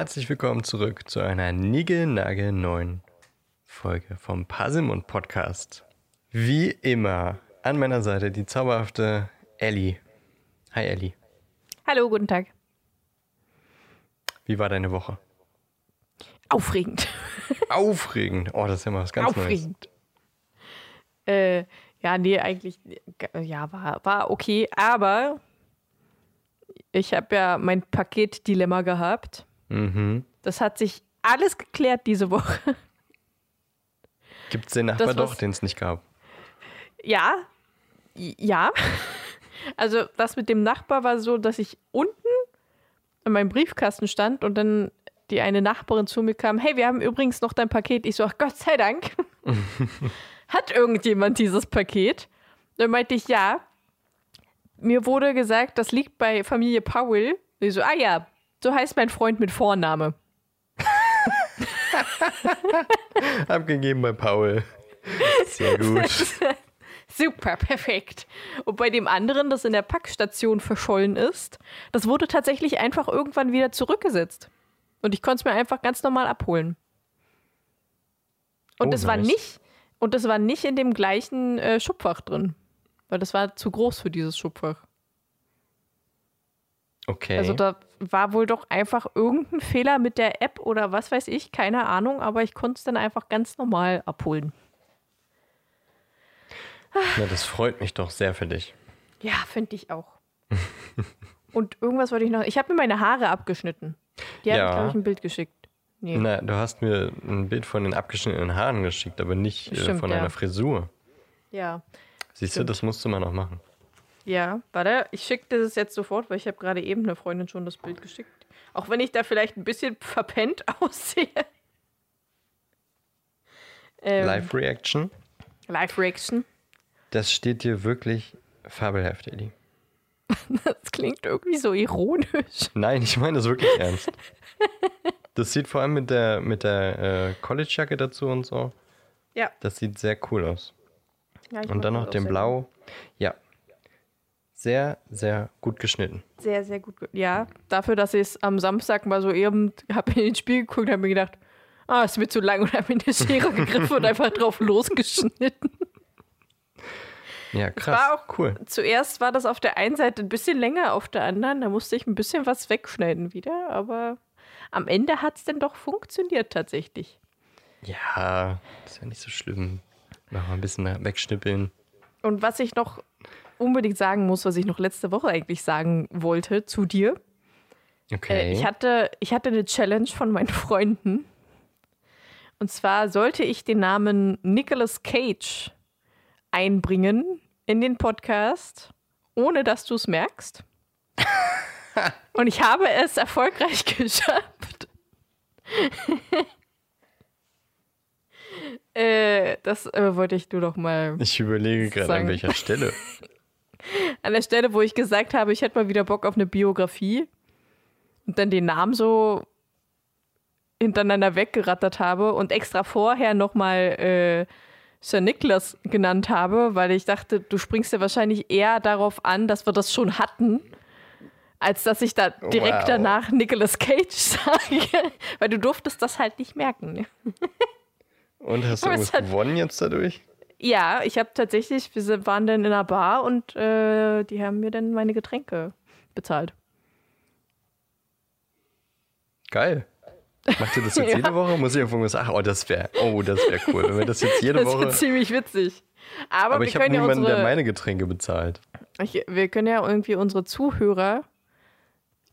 Herzlich willkommen zurück zu einer Nigel-Nagel neuen Folge vom Pasimund Podcast. Wie immer an meiner Seite die zauberhafte Ellie. Hi Ellie. Hallo, guten Tag. Wie war deine Woche? Aufregend. Aufregend. Oh, das ist ja mal was ganz Aufregend. Äh, ja, nee, eigentlich, ja, war, war okay, aber ich habe ja mein Paketdilemma gehabt. Mhm. Das hat sich alles geklärt diese Woche. Gibt es den Nachbar Das, doch, den es nicht gab? Ja, ja. Also das mit dem Nachbar war so, dass ich unten in meinem Briefkasten stand und dann die eine Nachbarin zu mir kam, hey, wir haben übrigens noch dein Paket. Ich so, ach Gott sei Dank. Hat irgendjemand dieses Paket? Dann meinte ich, ja. Mir wurde gesagt, das liegt bei Familie Powell. Ich so, ah ja, so heißt mein Freund mit Vorname. Abgegeben bei Paul. Sehr gut. Super, perfekt. Und bei dem anderen, das in der Packstation verschollen ist, das wurde tatsächlich einfach irgendwann wieder zurückgesetzt. Und ich konnte es mir einfach ganz normal abholen. Und Oh, es war nice. nicht, und das war nicht in dem gleichen äh, Schubfach drin. Weil das war zu groß für dieses Schubfach. Okay. Also da war wohl doch einfach irgendein Fehler mit der App oder was weiß ich, keine Ahnung, aber ich konnte es dann einfach ganz normal abholen. Na, das freut mich doch sehr für dich. Ja, finde ich auch. Und irgendwas wollte ich noch. Ich habe mir meine Haare abgeschnitten. Die Ja. habe ich, glaube ich, ein Bild geschickt. Nee. Na, du hast mir ein Bild von den abgeschnittenen Haaren geschickt, aber nicht äh, Stimmt, von ja. deiner Frisur. Ja. Siehst du, Stimmt. das musst du mal noch machen. Ja, warte, ich schicke dir das jetzt sofort, weil ich habe gerade eben eine Freundin schon das Bild geschickt. Auch wenn ich da vielleicht ein bisschen verpennt aussehe. Ähm, Live-Reaction. Live-Reaction. Das steht dir wirklich fabelhaft, Eli. Das klingt irgendwie so ironisch. Nein, ich meine das wirklich ernst. Das sieht vor allem mit der, mit der äh, College-Jacke dazu und so. Ja. Das sieht sehr cool aus. ja Und dann noch den Blau. Ja. Sehr, sehr gut geschnitten. Sehr, sehr gut. Ja, dafür, dass ich es am Samstag mal so eben, habe in den Spiel geguckt und habe mir gedacht, ah, es wird zu lang und habe mir eine Schere gegriffen und einfach drauf losgeschnitten. Ja, krass. war auch- cool. Zuerst war das auf der einen Seite ein bisschen länger, auf der anderen, da musste ich ein bisschen was wegschneiden wieder, aber am Ende hat es dann doch funktioniert tatsächlich. Ja, ist ja nicht so schlimm. Noch mal ein bisschen wegschnippeln. Und was ich noch unbedingt sagen muss, was ich noch letzte Woche eigentlich sagen wollte zu dir, Okay. Äh, ich, hatte, ich hatte eine Challenge von meinen Freunden. Und zwar sollte ich den Namen Nicolas Cage einbringen in den Podcast, ohne dass du es merkst. Und ich habe es erfolgreich geschafft. äh, das äh, wollte ich nur noch mal ich überlege gerade an welcher Stelle. An der Stelle, wo ich gesagt habe, ich hätte mal wieder Bock auf eine Biografie und dann den Namen so hintereinander weggerattert habe und extra vorher nochmal äh, Sir Nicholas genannt habe, weil ich dachte, du springst ja wahrscheinlich eher darauf an, dass wir das schon hatten, als dass ich da direkt Wow. danach Nicolas Cage sage, weil du durftest das halt nicht merken. Und hast du irgendwas gewonnen jetzt dadurch? Ja, ich habe tatsächlich, wir waren dann in einer Bar und äh, die haben mir dann meine Getränke bezahlt. Geil. Macht ihr das jetzt Ja. jede Woche? Muss ich irgendwas sagen? Oh, das wäre, oh, das wäre cool, wenn wir das jetzt jede Das Woche. wird ziemlich witzig. Aber, Aber wir ich habe können ja niemanden, der unsere, meine Getränke bezahlt. ich, wir können ja irgendwie unsere Zuhörer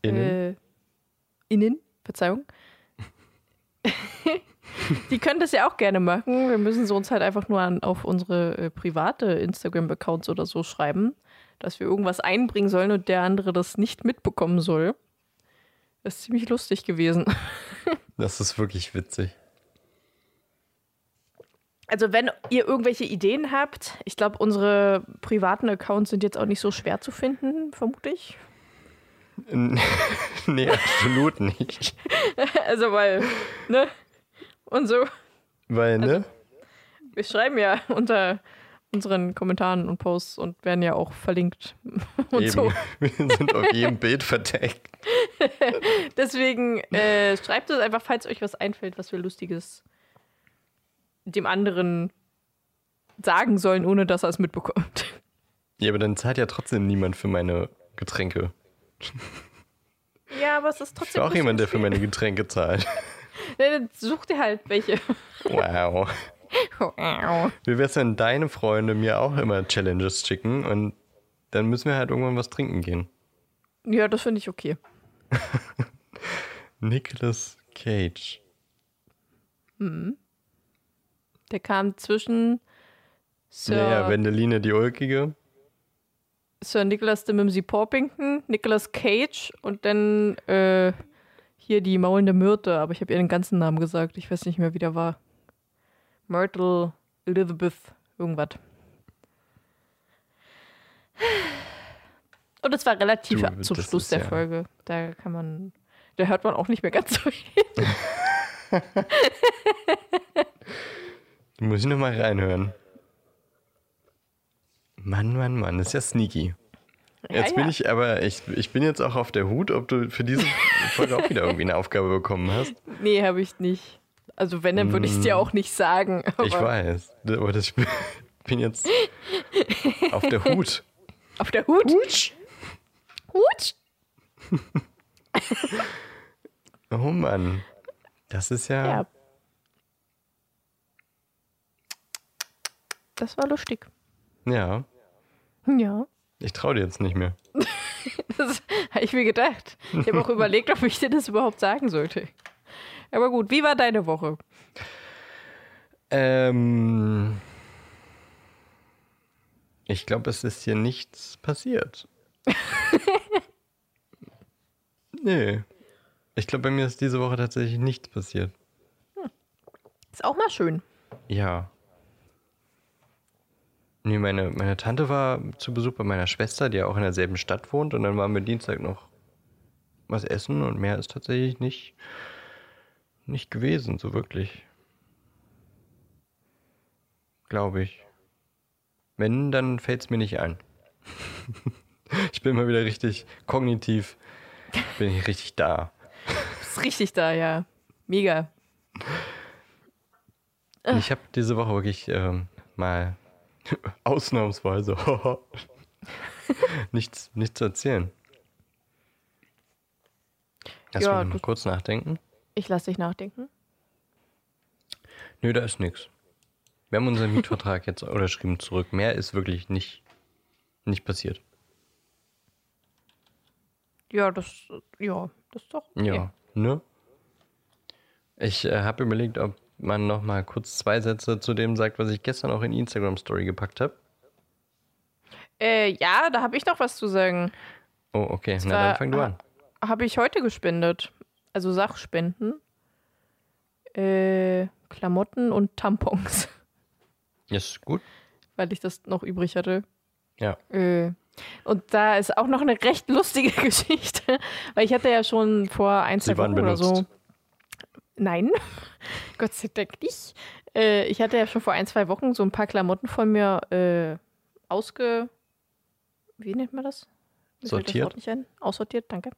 Innen. Äh, innen, Verzeihung. Die können das ja auch gerne machen. Wir müssen sie uns halt einfach nur an, auf unsere äh, private Instagram-Accounts oder so schreiben, dass wir irgendwas einbringen sollen und der andere das nicht mitbekommen soll. Das ist ziemlich lustig gewesen. Das ist wirklich witzig. Also wenn ihr irgendwelche Ideen habt, ich glaube, unsere privaten Accounts sind jetzt auch nicht so schwer zu finden, vermute ich. nee, absolut nicht. Also weil, ne? Und so. Weil, ne? Wir schreiben ja unter unseren Kommentaren und Posts und werden ja auch verlinkt und Eben. so. Wir sind auf jedem Bild verdeckt. Deswegen äh, schreibt es einfach, falls euch was einfällt, was wir Lustiges dem anderen sagen sollen, ohne dass er es mitbekommt. Ja, aber dann zahlt ja trotzdem niemand für meine Getränke. Ja, aber es ist trotzdem. bin auch jemand, der für meine Getränke zahlt. dann such dir halt welche. Wow. Wie wär's, wenn deine Freunde mir auch immer Challenges schicken und dann müssen wir halt irgendwann was trinken gehen. ja, das finde ich okay. Nicolas Cage. Der kam zwischen Sir, Naja, Wendeline die Ulkige. Sir Nicholas de Mimsy Porpington, Nicolas Cage und dann äh, hier die maulende Myrte, aber ich habe ihr den ganzen Namen gesagt. Ich weiß nicht mehr, wie der war. Myrtle Elizabeth, irgendwas. Und es war relativ Du, zum Schluss der ja- Folge. Da kann man, da hört man auch nicht mehr ganz so viel. Muss ich noch mal reinhören. Mann, Mann, Mann, das ist ja sneaky. Jetzt ja, bin ja. ich aber, ich, ich bin jetzt auch auf der Hut, ob du für diese Folge auch wieder irgendwie eine Aufgabe bekommen hast. Nee, habe ich nicht. Also wenn, dann würde ich es dir auch nicht sagen. Mm. Ich weiß, aber das, ich bin jetzt auf der Hut. Auf der Hut? Hutsch. Hut? Oh Mann, das ist ja, Ja. Das war lustig. ja, Ja. Ich traue dir jetzt nicht mehr. Das habe ich mir gedacht. Ich habe auch überlegt, ob ich dir das überhaupt sagen sollte. Aber gut, wie war deine Woche? Ähm, ich glaube, es ist hier nichts passiert. nee. Ich glaube, bei mir ist diese Woche tatsächlich nichts passiert. Ist auch mal schön. Ja. Nee, meine, meine Tante war zu Besuch bei meiner Schwester, die ja auch in derselben Stadt wohnt. Und dann waren wir Dienstag noch was essen und mehr ist tatsächlich nicht, nicht gewesen, so wirklich. Glaube ich. Wenn, dann fällt es mir nicht ein. ich bin mal wieder richtig kognitiv, bin ich richtig da. Ist richtig da, ja. Mega. Ich habe diese Woche wirklich ähm, mal ausnahmsweise nichts, nichts zu erzählen. Lass Ja, mich mal kurz nachdenken. Ich lasse dich nachdenken. Nö, da ist nichts. Wir haben unseren Mietvertrag jetzt unterschrieben zurück. Mehr ist wirklich nicht, nicht passiert. Ja, das, ja, das ist doch. okay. Ja, ne? Ich äh, habe überlegt, ob man noch mal kurz zwei Sätze zu dem sagt, was ich gestern auch in die Instagram-Story gepackt habe. Äh, ja, da habe ich noch was zu sagen. Oh, okay. Na, zwar- dann fang du an. Habe ich heute gespendet. Also Sachspenden. Äh, Klamotten und Tampons, Ist gut. weil ich das noch übrig hatte. Ja. Äh, und da ist auch noch eine recht lustige Geschichte, weil ich hatte ja schon vor ein, zwei Wochen oder so. Nein, Gott sei Dank nicht. Äh, ich hatte ja schon vor ein, zwei Wochen so ein paar Klamotten von mir äh, ausge. Wie nennt man das? Mir Sortiert? Das nicht ein. Aussortiert, danke.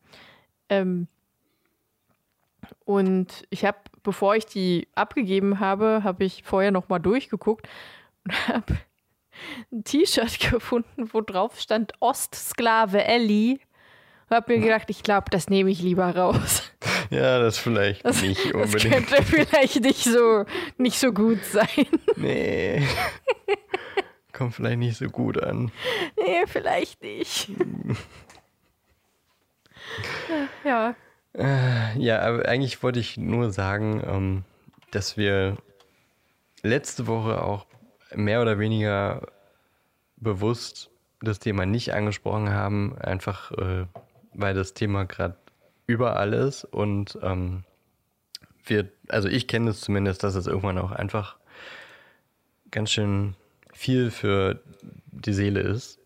Ähm, und ich habe, bevor ich die abgegeben habe, habe ich vorher noch mal durchgeguckt und habe ein T-Shirt gefunden, wo drauf stand Ostsklave Ellie. Und habe mir gedacht, ich glaube, das nehme ich lieber raus. Ja, das vielleicht Das, nicht das unbedingt. könnte vielleicht nicht so, nicht so gut sein. Nee. Kommt vielleicht nicht so gut an. Nee, vielleicht nicht. ja. Ja, aber eigentlich wollte ich nur sagen, ähm, dass wir letzte Woche auch mehr oder weniger bewusst das Thema nicht angesprochen haben, einfach äh, weil das Thema gerade überall ist und ähm, wir, also ich kenne es zumindest, dass es irgendwann auch einfach ganz schön viel für die Seele ist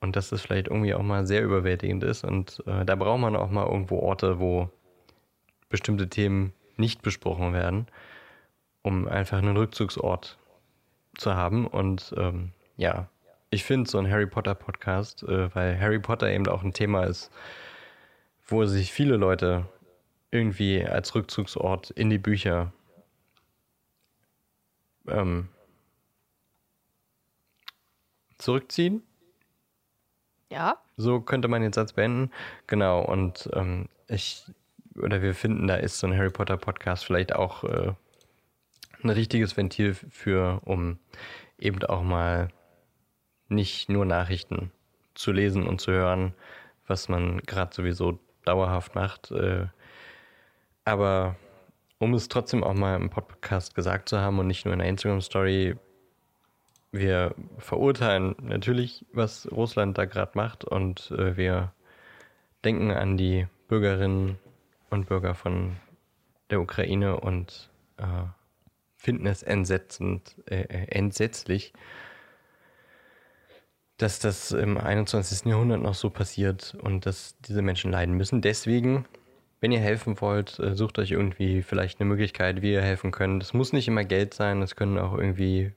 und dass es vielleicht irgendwie auch mal sehr überwältigend ist und äh, da braucht man auch mal irgendwo Orte, wo bestimmte Themen nicht besprochen werden, um einfach einen Rückzugsort zu haben und ähm, ja, ich finde so ein Harry Potter Podcast, äh, weil Harry Potter eben auch ein Thema ist, wo sich viele Leute irgendwie als Rückzugsort in die Bücher ähm, zurückziehen. Ja. So könnte man den Satz beenden. Genau, und ähm, ich, oder wir finden, da ist so ein Harry Potter Podcast vielleicht auch äh, ein richtiges Ventil für, um eben auch mal nicht nur Nachrichten zu lesen und zu hören, was man gerade sowieso dauerhaft macht. Äh, aber um es trotzdem auch mal im Podcast gesagt zu haben und nicht nur in der Instagram-Story, wir verurteilen natürlich, was Russland da gerade macht und äh, wir denken an die Bürgerinnen und Bürger von der Ukraine und äh, finden es entsetzend, äh, äh entsetzlich, dass das im 21. Jahrhundert noch so passiert und dass diese Menschen leiden müssen. Deswegen, wenn ihr helfen wollt, äh, sucht euch irgendwie vielleicht eine Möglichkeit, wie ihr helfen könnt. Es muss nicht immer Geld sein, es können auch irgendwie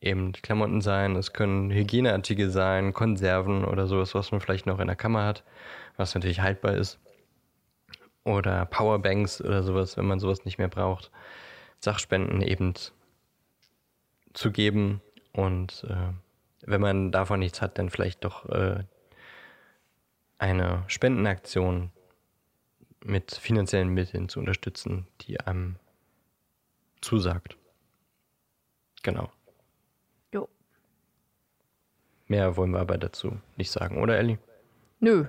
eben Klamotten sein, es können Hygieneartikel sein, Konserven oder sowas, was man vielleicht noch in der Kammer hat, was natürlich haltbar ist. Oder Powerbanks oder sowas, wenn man sowas nicht mehr braucht. Sachspenden eben zu geben und äh, wenn man davon nichts hat, dann vielleicht doch äh, eine Spendenaktion mit finanziellen Mitteln zu unterstützen, die einem zusagt. Genau. Jo. Mehr wollen wir aber dazu nicht sagen, oder Ellie? Nö.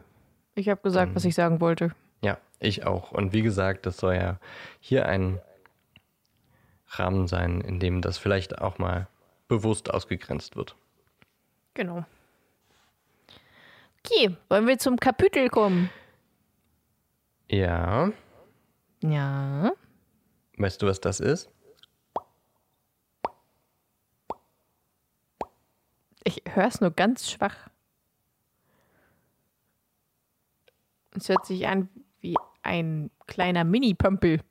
Ich habe gesagt, Dann- was ich sagen wollte. Ja, ich auch. Und wie gesagt, das soll ja hier ein Rahmen sein, in dem das vielleicht auch mal bewusst ausgegrenzt wird. Genau. Okay, wollen wir zum Kapitel kommen? Ja, Ja. weißt du, was das ist? Ich höre es nur ganz schwach. Es hört sich an wie ein kleiner Mini-Pömpel.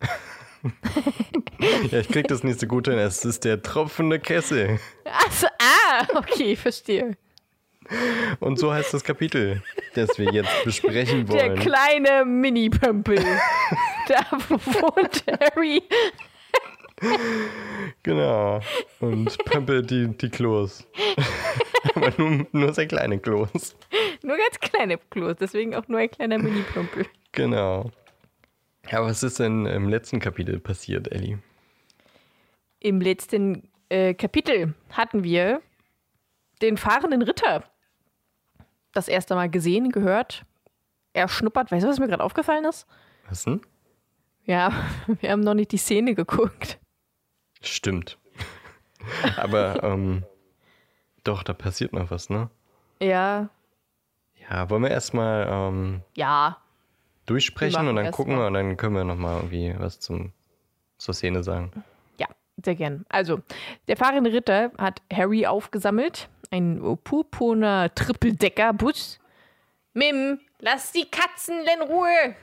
Ja, ich krieg das nicht so gut hin. Es ist der tropfende Kessel. Achso, ah, okay, verstehe. Und so heißt das Kapitel, das wir jetzt besprechen Der wollen. kleine Mini-Pömpel. da wohnt Harry. Genau. Und pömpelt die, die Klos. Aber nur, nur sehr kleine Klos. Nur ganz kleine Klos, deswegen auch nur ein kleiner Mini-Pömpel. Genau. Ja, was ist denn im letzten Kapitel passiert, Ellie? Im letzten äh, Kapitel hatten wir den fahrenden Ritter das erste Mal gesehen, gehört. Er schnuppert. Weißt du, was mir gerade aufgefallen ist? Was denn? Ja, wir haben noch nicht die Szene geguckt. Stimmt. Aber ähm, doch, da passiert noch was, ne? Ja, Ja, wollen wir erstmal ähm, ja. Durchsprechen und dann gucken mal. wir und dann können wir nochmal irgendwie was zum, zur Szene sagen. Ja, sehr gern. Also, der fahrende Ritter hat Harry aufgesammelt. Ein purpurner Trippeldeckerbus. Mim, lass die Katzen in Ruhe.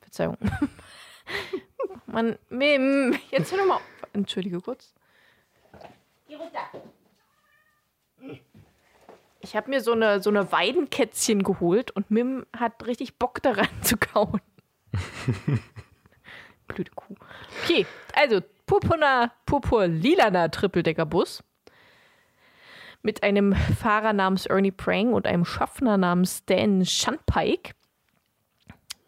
Verzeihung. Mann, Mim, jetzt hör doch mal auf. Entschuldige kurz. Geh runter. Ich habe mir so eine, so eine Weidenkätzchen geholt und Mim hat richtig Bock daran zu kauen. Blöde Kuh. Okay, also purpurner, purpur-lilaner Trippeldeckerbus mit einem Fahrer namens Ernie Prang und einem Schaffner namens Dan Shunpike,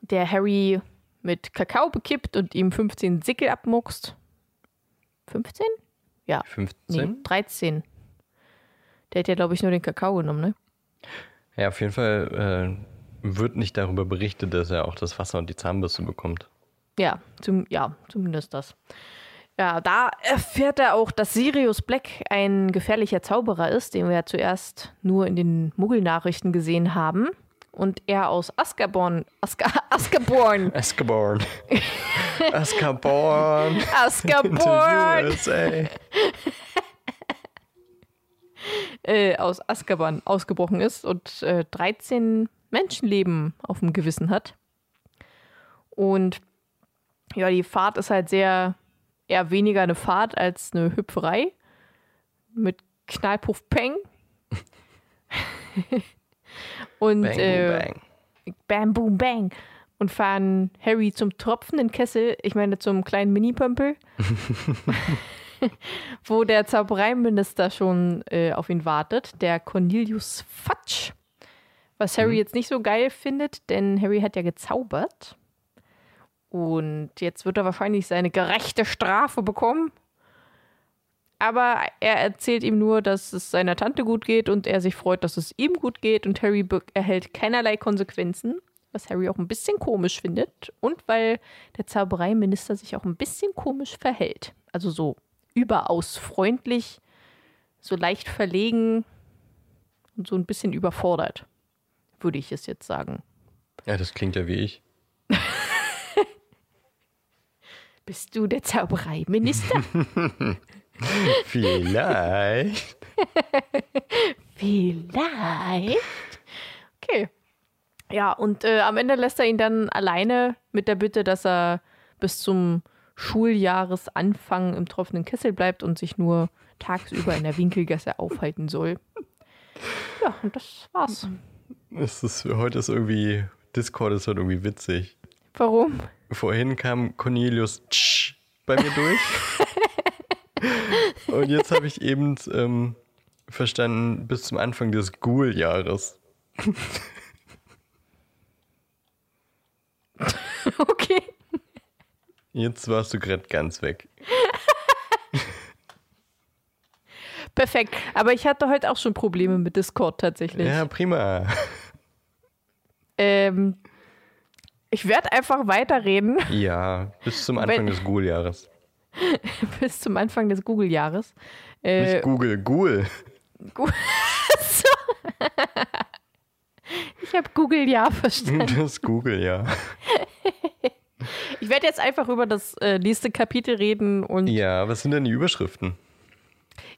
der Harry mit Kakao bekippt und ihm 15 Sickel abmuckst. 15? Ja, 15? nee, 13. Der hat ja, glaube ich, nur den Kakao genommen, ne? Ja, auf jeden Fall äh, wird nicht darüber berichtet, dass er auch das Wasser und die Zahnbürste bekommt. Ja, zum, ja, zumindest das. Ja, da erfährt er auch, dass Sirius Black ein gefährlicher Zauberer ist, den wir ja zuerst nur in den Muggelnachrichten gesehen haben. Und er aus Azkaban. Azkaban. To Azkaban, USA. äh, aus Azkaban ausgebrochen ist und äh, 13 Menschenleben auf dem Gewissen hat. Und ja, die Fahrt ist halt sehr eher weniger eine Fahrt als eine Hüpferei. mit Knallpuff Peng. und Bang, äh, boom, bang. Bam, Boom, Bang. Und fahren Harry zum tropfenden Kessel, ich meine zum kleinen Mini-Pömpel, wo der Zaubereiminister schon äh, auf ihn wartet, der Cornelius Fatsch. Was Harry jetzt nicht so geil findet, denn Harry hat ja gezaubert. Und jetzt wird er wahrscheinlich seine gerechte Strafe bekommen. Aber er erzählt ihm nur, dass es seiner Tante gut geht und er sich freut, dass es ihm gut geht. Und Harry erhält keinerlei Konsequenzen, was Harry auch ein bisschen komisch findet. Und weil der Zaubereiminister sich auch ein bisschen komisch verhält. Also so überaus freundlich, so leicht verlegen und so ein bisschen überfordert, würde ich es jetzt sagen. Ja, das klingt ja wie ich. Bist du der Zaubereiminister? Vielleicht. Vielleicht. Okay. Ja, und äh, am Ende lässt er ihn dann alleine mit der Bitte, dass er bis zum Schuljahresanfang im tropfenden Kessel bleibt und sich nur tagsüber in der Winkelgasse aufhalten soll. Ja, und das war's. Es ist, heute ist irgendwie, Discord ist heute irgendwie witzig. Warum? Vorhin kam Cornelius Tsch bei mir durch. Und jetzt habe ich eben ähm, verstanden, bis zum Anfang des Ghoul-Jahres. Okay. Jetzt warst du gerade ganz weg. Perfekt. Aber ich hatte heute auch schon Probleme mit Discord tatsächlich. Ja, prima. Ähm, ich werde einfach weiterreden Ja, bis zum Anfang Wenn- des Ghoul-Jahres. bis zum Anfang des Google-Jahres. Äh, Nicht Google, Ghoul. ich habe Google ja verstanden. Das Google, ja. Ich werde jetzt einfach über das äh, nächste Kapitel reden und Ja, was sind denn die Überschriften?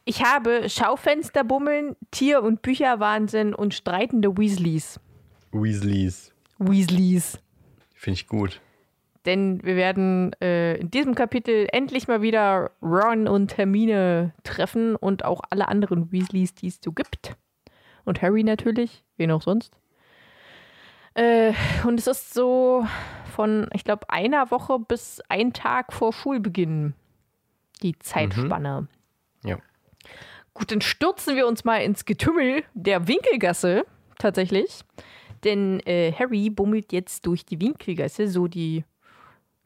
ich habe Schaufensterbummeln, Tier- und Bücherwahnsinn und streitende Weasleys. Weasleys. Weasleys. Finde ich gut. Denn wir werden äh, in diesem Kapitel endlich mal wieder Ron und Hermine treffen und auch alle anderen Weasleys, die es so gibt. Und Harry natürlich, wen auch sonst. Äh, und es ist so von, ich glaube, einer Woche bis ein Tag vor Schulbeginn die Zeitspanne. Ja. Gut, dann stürzen wir uns mal ins Getümmel der Winkelgasse tatsächlich. Denn äh, Harry bummelt jetzt durch die Winkelgasse so die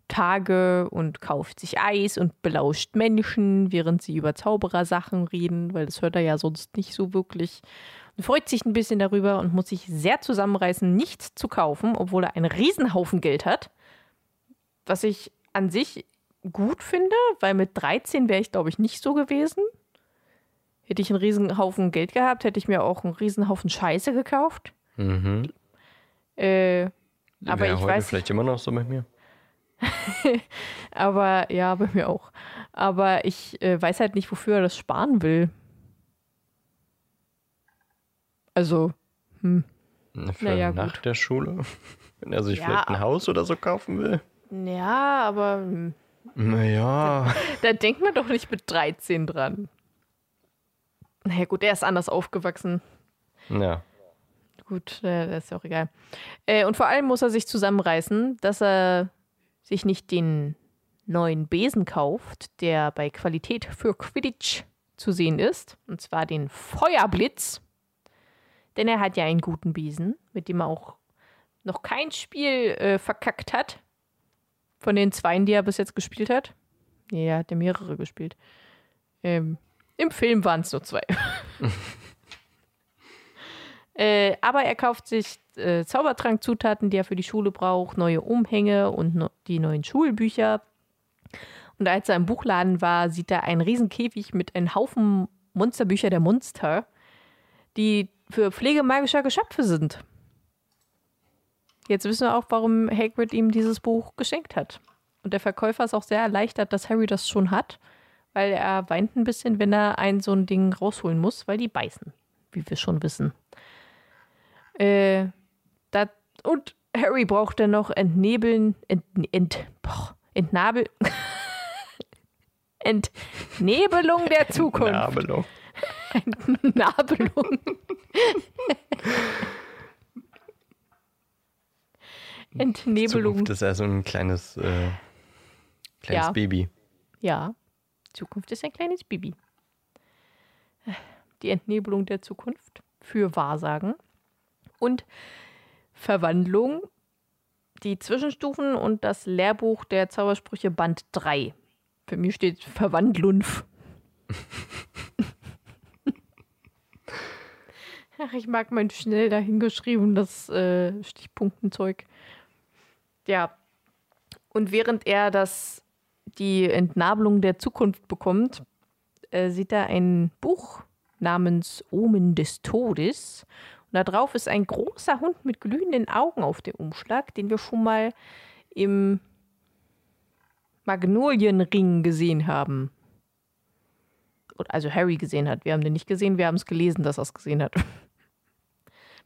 Tage und kauft sich Eis und belauscht Menschen, während sie über Zauberersachen reden, weil das hört er ja sonst nicht so wirklich. Und freut sich ein bisschen darüber und muss sich sehr zusammenreißen, nichts zu kaufen, obwohl er einen Riesenhaufen Geld hat. Was ich an sich gut finde, weil mit 13 wäre ich, glaube ich, nicht so gewesen. Hätte ich einen Riesenhaufen Geld gehabt, hätte ich mir auch einen Riesenhaufen Scheiße gekauft. Mhm. Äh, aber ich heute weiß, vielleicht immer noch so mit mir. aber ja, bei mir auch. Aber ich äh, weiß halt nicht, wofür er das sparen will. Also, Für Naja, nach gut. der Schule. Wenn er sich Ja. vielleicht ein Haus oder so kaufen will. ja, aber hm, Naja. da denkt man doch nicht mit 13 dran. Naja, gut, er ist anders aufgewachsen. Ja. Gut, äh, das ist ja auch egal. Äh, und vor allem muss er sich zusammenreißen, dass er sich nicht den neuen Besen kauft, der bei Qualität für Quidditch zu sehen ist. Und zwar den Feuerblitz. Denn er hat ja einen guten Besen, mit dem er auch noch kein Spiel äh, verkackt hat. Von den zweien, die er bis jetzt gespielt hat. Nee, er hat ja mehrere gespielt. Ähm, Im Film waren es nur zwei. Äh, aber er kauft sich äh, Zaubertrankzutaten, die er für die Schule braucht, neue Umhänge und no die neuen Schulbücher. Und als er im Buchladen war, sieht er einen riesen Käfig mit einem Haufen Monsterbücher der Monster, die für Pflege magischer Geschöpfe sind. Jetzt wissen wir auch, warum Hagrid ihm dieses Buch geschenkt hat. Und der Verkäufer ist auch sehr erleichtert, dass Harry das schon hat, weil er weint ein bisschen, wenn er ein so ein Ding rausholen muss, weil die beißen, wie wir schon wissen. Äh, dat, und Harry braucht dann noch Entnebeln, ent, ent, boah, Entnabel, Entnebelung der Zukunft. Nabelung. Entnabelung. Entnebelung. Zukunft ist ja so ein kleines, äh, kleines Ja. Baby. Ja, Zukunft ist ein kleines Baby. Die Entnebelung der Zukunft für Wahrsagen und Verwandlung, die Zwischenstufen und das Lehrbuch der Zaubersprüche Band 3. Für mich steht Verwandlunf. Ach, ich mag mein schnell dahingeschriebenes äh, Stichpunktenzeug. Ja. Und während er das die Entnabelung der Zukunft bekommt, äh, sieht er ein Buch namens Omen des Todes. Und da drauf ist ein großer Hund mit glühenden Augen auf dem Umschlag, den wir schon mal im Magnolienring gesehen haben. Also Harry gesehen hat. Wir haben den nicht gesehen, wir haben es gelesen, dass er es gesehen hat.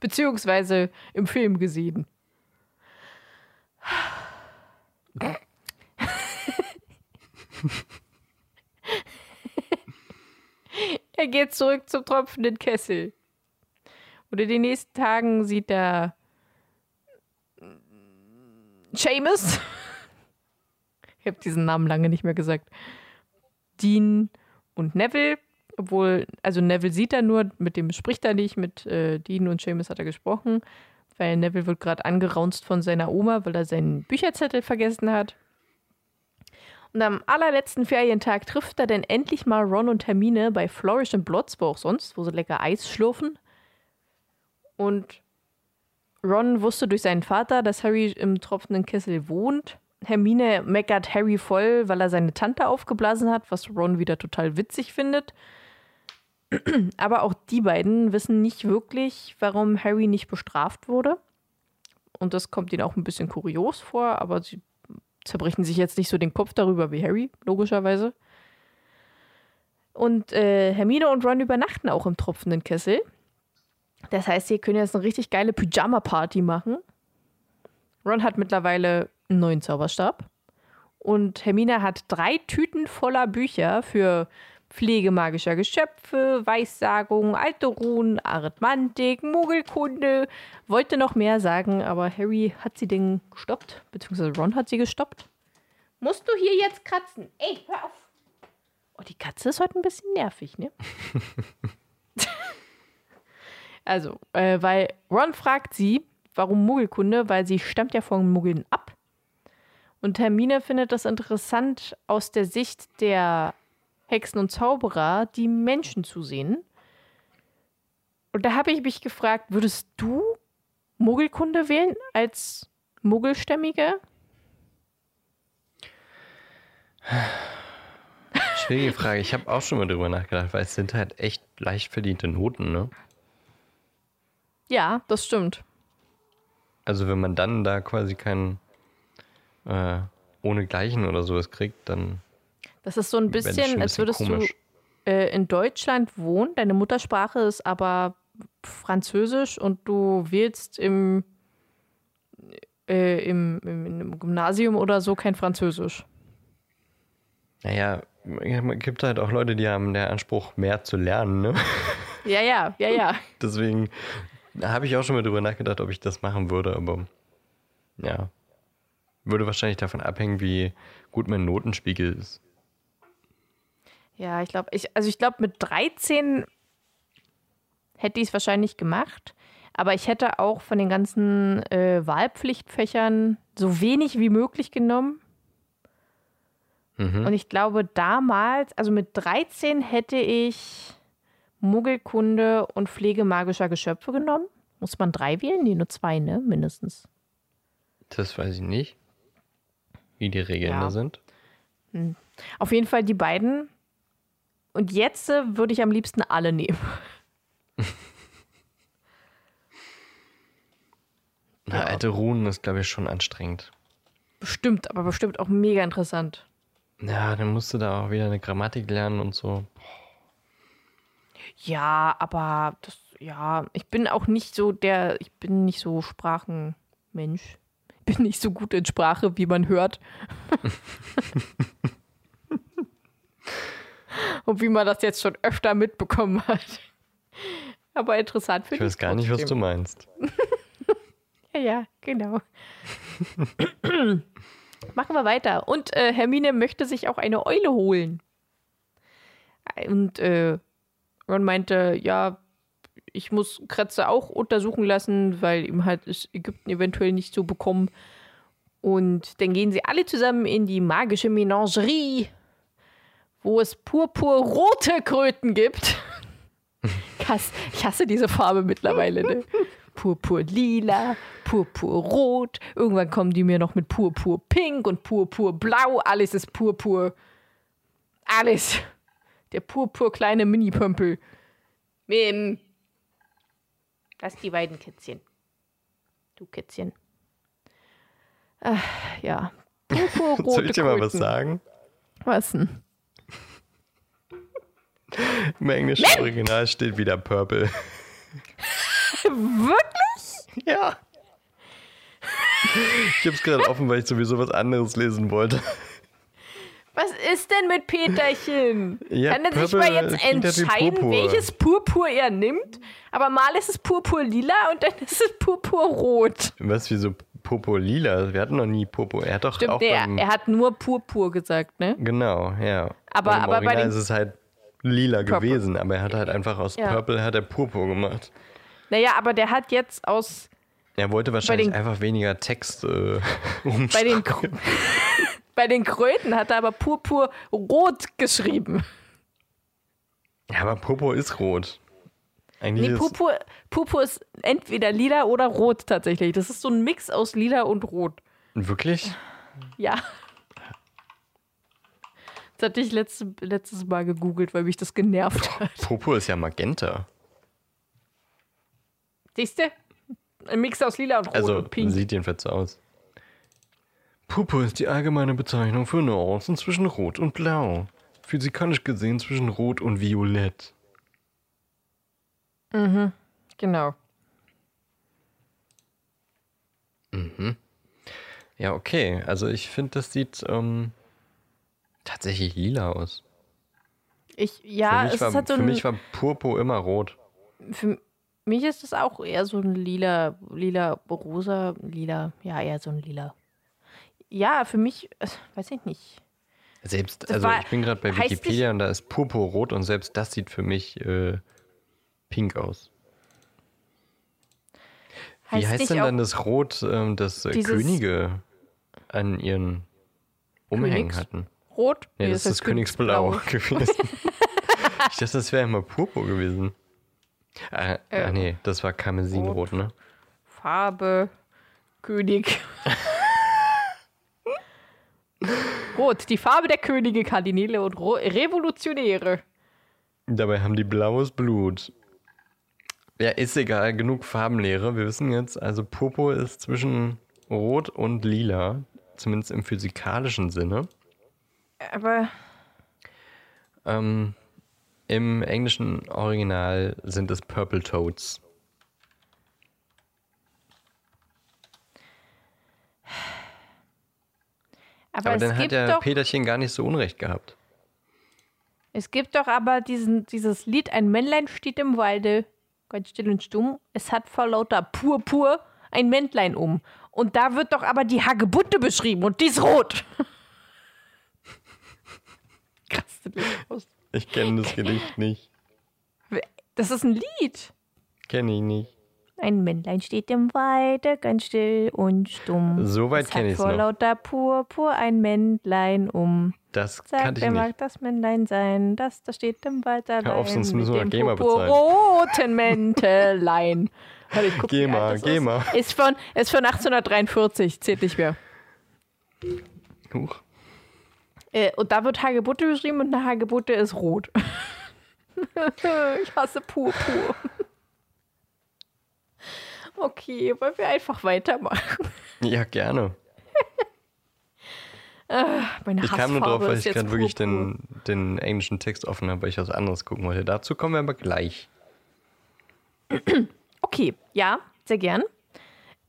Beziehungsweise im Film gesehen. Er geht zurück zum tropfenden Kessel. Und in den nächsten Tagen sieht er Seamus. Ich habe diesen Namen lange nicht mehr gesagt. Dean und Neville. Obwohl, also Neville sieht er nur, mit dem spricht er nicht. Mit äh, Dean und Seamus hat er gesprochen. Weil Neville wird gerade angeraunzt von seiner Oma, weil er seinen Bücherzettel vergessen hat. Und am allerletzten Ferientag trifft er dann endlich mal Ron und Hermine bei Flourish and Blots, wo auch sonst, wo sie lecker Eis schlürfen. Und Ron wusste durch seinen Vater, dass Harry im tropfenden Kessel wohnt. Hermine meckert Harry voll, weil er seine Tante aufgeblasen hat, was Ron wieder total witzig findet. Aber auch die beiden wissen nicht wirklich, warum Harry nicht bestraft wurde. Und das kommt ihnen auch ein bisschen kurios vor, aber sie zerbrechen sich jetzt nicht so den Kopf darüber wie Harry, logischerweise. Und äh, Hermine und Ron übernachten auch im tropfenden Kessel. Das heißt, sie können jetzt eine richtig geile Pyjama-Party machen. Ron hat mittlerweile einen neuen Zauberstab. Und Hermine hat drei Tüten voller Bücher für Pflege magischer Geschöpfe, Weissagung, alte Runen, Arithmantik, Muggelkunde. Wollte noch mehr sagen, aber Harry hat sie denn gestoppt, beziehungsweise Ron hat sie gestoppt. Musst du hier jetzt kratzen? Ey, hör auf. Oh, die Katze ist heute ein bisschen nervig, ne? also, äh, weil Ron fragt sie, warum Muggelkunde, weil sie stammt ja von Muggeln ab. Und Hermine findet das interessant aus der Sicht der Hexen und Zauberer, die Menschen zu sehen. Und da habe ich mich gefragt, würdest du Muggelkunde wählen als Muggelstämmige? Schwierige Frage. Ich habe auch schon mal drüber nachgedacht, weil es sind halt echt leicht verdiente Noten, ne? Ja, das stimmt. Also wenn man dann da quasi kein äh, ohne Gleichen oder sowas kriegt, dann Das ist so ein bisschen, ein als würdest komisch. du äh, in Deutschland wohnen, deine Muttersprache ist aber Französisch und du wählst im, äh, im, im, im Gymnasium oder so kein Französisch. Naja, es gibt halt auch Leute, die haben den Anspruch, mehr zu lernen, ne? Ja, ja, ja, ja. Deswegen habe ich auch schon mal drüber nachgedacht, ob ich das machen würde, aber ja. Würde wahrscheinlich davon abhängen, wie gut mein Notenspiegel ist. Ja, ich glaube, ich, also ich glaube, mit 13 hätte ich es wahrscheinlich gemacht. Aber ich hätte auch von den ganzen äh, Wahlpflichtfächern so wenig wie möglich genommen. Mhm. Und ich glaube, damals, also mit 13 hätte ich Muggelkunde und Pflege magischer Geschöpfe genommen. Muss man drei wählen? Nee, nur zwei, ne? Mindestens. Das weiß ich nicht, wie die Regeln Ja. da sind. Auf jeden Fall die beiden. Und jetzt äh, würde ich am liebsten alle nehmen. Na, alte Runen ist, glaube ich, schon anstrengend. Bestimmt, aber bestimmt auch mega interessant. Ja, dann musst du da auch wieder eine Grammatik lernen und so. Ja, aber das, ja, ich bin auch nicht so der, ich bin nicht so Sprachenmensch. Ich bin nicht so gut in Sprache, wie man hört. und wie man das jetzt schon öfter mitbekommen hat. Aber interessant Ich finde weiß gar nicht, was du meinst. Ja, ja, genau. Machen wir weiter. Und äh, Hermine möchte sich auch eine Eule holen. Und äh, Ron meinte, ja, ich muss Kretze auch untersuchen lassen, weil ihm halt ist Ägypten eventuell nicht so bekommen. Und dann gehen sie alle zusammen in die magische Menagerie, wo es purpurrote Kröten gibt. Ich hasse, ich hasse diese Farbe mittlerweile, ne? Purpurlila, purpurrot. Irgendwann kommen die mir noch mit purpurpink und purpurblau. Alles ist purpur. Alles. Der purpur kleine Mini-Pömpel. Mim. Lass die beiden Kätzchen. Du Kätzchen. Ach, ja. Purpurrote Soll ich dir mal was Kröten. sagen? Was denn? Im englischen Original steht wieder Purple. Wirklich? Ja. Ich hab's gerade offen, weil ich sowieso was anderes lesen wollte. Was ist denn mit Peterchen? Ja, Kann er sich mal jetzt entscheiden, Purpur. welches Purpur er nimmt? Aber mal ist es purpurlila und dann ist es purpurrot. Was, wieso Popo lila? Wir hatten noch nie Popo. Er hat doch Stimmt, auch nee, er hat nur purpur gesagt, ne? Genau, ja. Aber- aber bei den- ist es halt lila Purple. gewesen, aber er hat halt einfach aus Ja. Purple hat er Purpur gemacht. Naja, aber der hat jetzt aus Er wollte wahrscheinlich den- einfach weniger Text äh, bei den, bei den Kröten hat er aber purpurrot geschrieben. Ja, aber Popo ist rot. Eigentlich Nee, Purpur, Purpur ist entweder lila oder rot tatsächlich. Das ist so ein Mix aus lila und rot. wirklich? Ja. Das hatte ich letzte, letztes Mal gegoogelt, weil mich das genervt hat. Popo ist ja Magenta. Siehst du? Ein Mix aus lila und rot Also und pink. sieht jedenfalls so aus. Purpur ist die allgemeine Bezeichnung für Nuancen zwischen Rot und Blau. Physikalisch gesehen zwischen Rot und Violett. Genau. Ja, okay. Also ich finde, das sieht ähm, tatsächlich lila aus. Ich, ja, für mich, es war, hat so für ein, mich war Purpur immer rot. für mich ist es auch eher so ein lila, lila, rosa, lila, ja, eher so ein lila. Ja, für mich, äh, weiß ich nicht. Selbst, also war- ich bin gerade bei Wikipedia und da ist Purpur rot und selbst das sieht für mich äh, pink aus. Wie Heißt heißt denn dann das Rot, ähm, das äh, Könige an ihren Umhängen Königs- hatten? Rot? Nee, Nee, das ist das Königsblau gewesen. ich dachte, das wäre immer Purpur gewesen. Äh, Äh, ah, nee, das war Karmesinrot, ne? Farbe, König. Rot, die Farbe der Könige, Kardinäle und Ro Revolutionäre. Dabei haben die blaues Blut. Ja, ist egal, genug Farbenlehre. Wir wissen jetzt, also Purpur ist zwischen Rot und Lila, zumindest im physikalischen Sinne. Aber Ähm, Im englischen Original sind es Purple Toads. Aber, Aber es, dann hat gibt ja Peterchen gar nicht so Unrecht gehabt. es gibt doch aber diesen, dieses Lied, ein Männlein steht im Walde, ganz still und stumm, es hat vor lauter Purpur ein Männlein um. Und da wird doch aber die Hagebutte beschrieben und die ist rot. Das Lied aus. Ich kenne das Gedicht nicht. Das ist ein Lied. Kenne ich nicht. Ein Männlein steht im Walde, ganz still und stumm. Soweit Es kenn hat ich's vor noch. lauter Purpur ein Männlein um. Das Sagt, kannte ich wer nicht. mag das Männlein sein, das da steht im Wald allein. auf, sonst müssen wir dem GEMA bezahlen. purpurroten Mäntelein. Warte, ich guck, wie ist. Ist von, ist von 1843, zählt nicht mehr. Huch. Äh, und da wird Hagebutte beschrieben und eine Hagebutte ist rot. ich hasse Purpur. Okay, wollen wir einfach weitermachen? Ja, gerne. Meine Ich kam nur drauf, weil ich gerade wirklich den, den englischen Text offen habe, weil ich was anderes gucken wollte. Dazu kommen wir aber gleich. Okay, ja, sehr gern.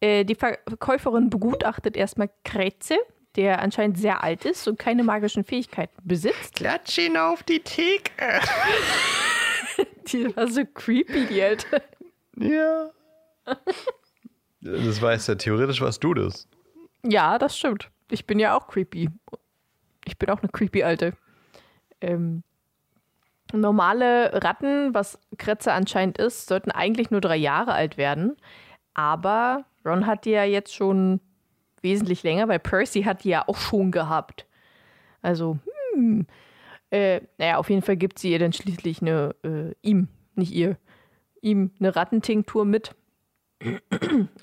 Äh, die Verkäuferin begutachtet erstmal Krätze, der anscheinend sehr alt ist und keine magischen Fähigkeiten besitzt. Klatsch ihn auf die Theke. Die war so creepy, die Alte. Ja. Das weiß ja theoretisch, was du das. Ja, das stimmt. Ich bin ja auch creepy. Ich bin auch eine creepy Alte. Ähm, normale Ratten, was Kretze anscheinend ist, sollten eigentlich nur drei Jahre alt werden. Aber Ron hat die ja jetzt schon wesentlich länger, weil Percy hat die ja auch schon gehabt. Also, hm. Äh, naja, auf jeden Fall gibt sie ihr dann schließlich eine, äh, ihm, nicht ihr, ihm eine Rattentinktur mit.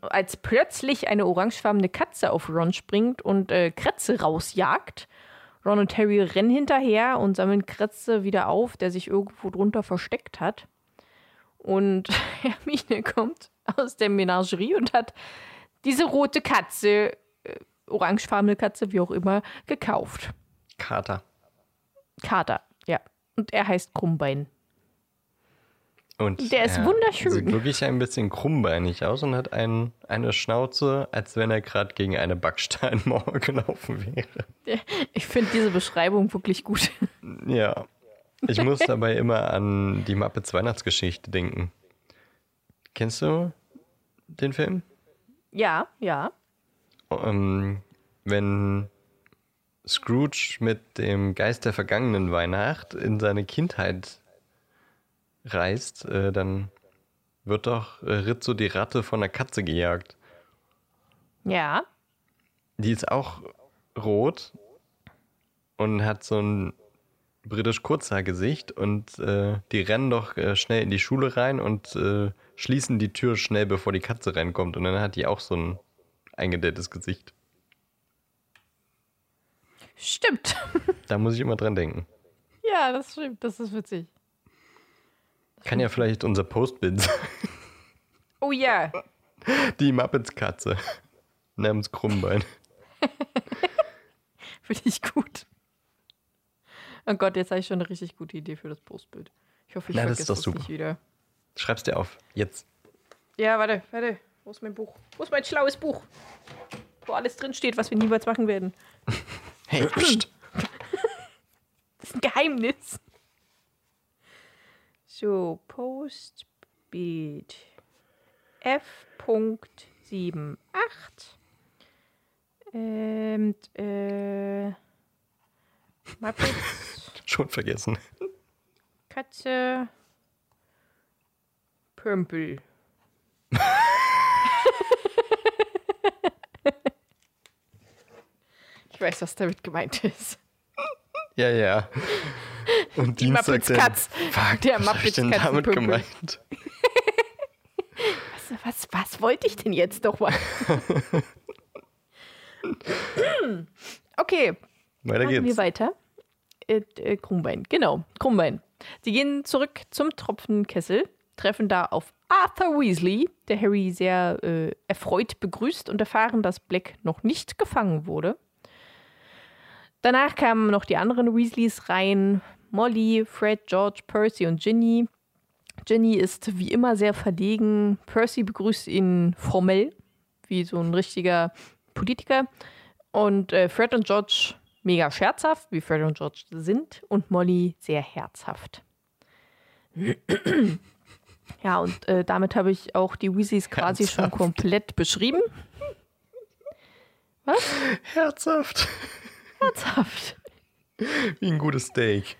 Als plötzlich eine orangefarbene Katze auf Ron springt und äh, Kretze rausjagt. Ron und Harry rennen hinterher und sammeln Kretze wieder auf, der sich irgendwo drunter versteckt hat. Und Hermine kommt aus der Menagerie und hat diese rote Katze, orangefarbene Katze, wie auch immer, gekauft. Kater. Kater, ja. Und er heißt Krummbein. Und Der ist er wunderschön. Sieht wirklich ein bisschen krummbeinig aus und hat ein, eine Schnauze, als wenn er gerade gegen eine Backsteinmauer gelaufen wäre. Ich finde diese Beschreibung wirklich gut. Ja. Ich muss dabei immer an die Muppets Weihnachtsgeschichte denken. Kennst du den Film? Ja, ja. Ähm, wenn Scrooge mit dem Geist der vergangenen Weihnacht in seine Kindheit reist, äh, dann wird doch äh, Rizzo die Ratte von der Katze gejagt. Ja. Die ist auch rot und hat so ein britisch Kurzhaargesicht und äh, die rennen doch äh, schnell in die Schule rein und äh, schließen die Tür schnell, bevor die Katze reinkommt. Und dann hat die auch so ein eingedämmtes Gesicht. Stimmt. Da muss ich immer dran denken. Ja, das stimmt. Das ist witzig. Kann ja vielleicht unser Postbild sein. Oh ja. Die Muppets-Katze. Namens Krummbein. Finde ich gut. Oh Gott, jetzt habe ich schon eine richtig gute Idee für das Postbild. Ich hoffe, ich Na, das vergesse das super. nicht wieder. Schreib's dir auf. Jetzt. Ja, warte, warte. Wo ist mein Buch? Wo ist mein schlaues Buch? Wo alles drin steht, was wir niemals machen werden. Hey, pst. Das ist ein Geheimnis. So, Postbild F.78 und äh, Muppets Schon vergessen. Katze Pömpel. Ich weiß, was damit gemeint ist. Ja, ja. Und Die Dienstag Muppets Katz. Fuck, Der was hab ich denn damit gemeint? Was, was, was wollte ich denn jetzt doch mal? okay, Weiter machen wir geht's. weiter. Äh, äh, Krummbein, genau, Krummbein. Sie gehen zurück zum Tropfenkessel, treffen da auf Arthur Weasley, der Harry sehr äh, erfreut begrüßt und erfahren, dass Black noch nicht gefangen wurde. Danach kamen noch die anderen Weasleys rein. Molly, Fred, George, Percy und Ginny. Ginny ist wie immer sehr verlegen. Percy begrüßt ihn formell, wie so ein richtiger Politiker. Und äh, Fred und George mega scherzhaft, wie Fred und George sind. Und Molly sehr herzhaft. ja, und äh, damit habe ich auch die Weasleys quasi schon Herzhaft. komplett beschrieben. Was? Herzhaft. Herzhaft. Wie ein gutes Steak.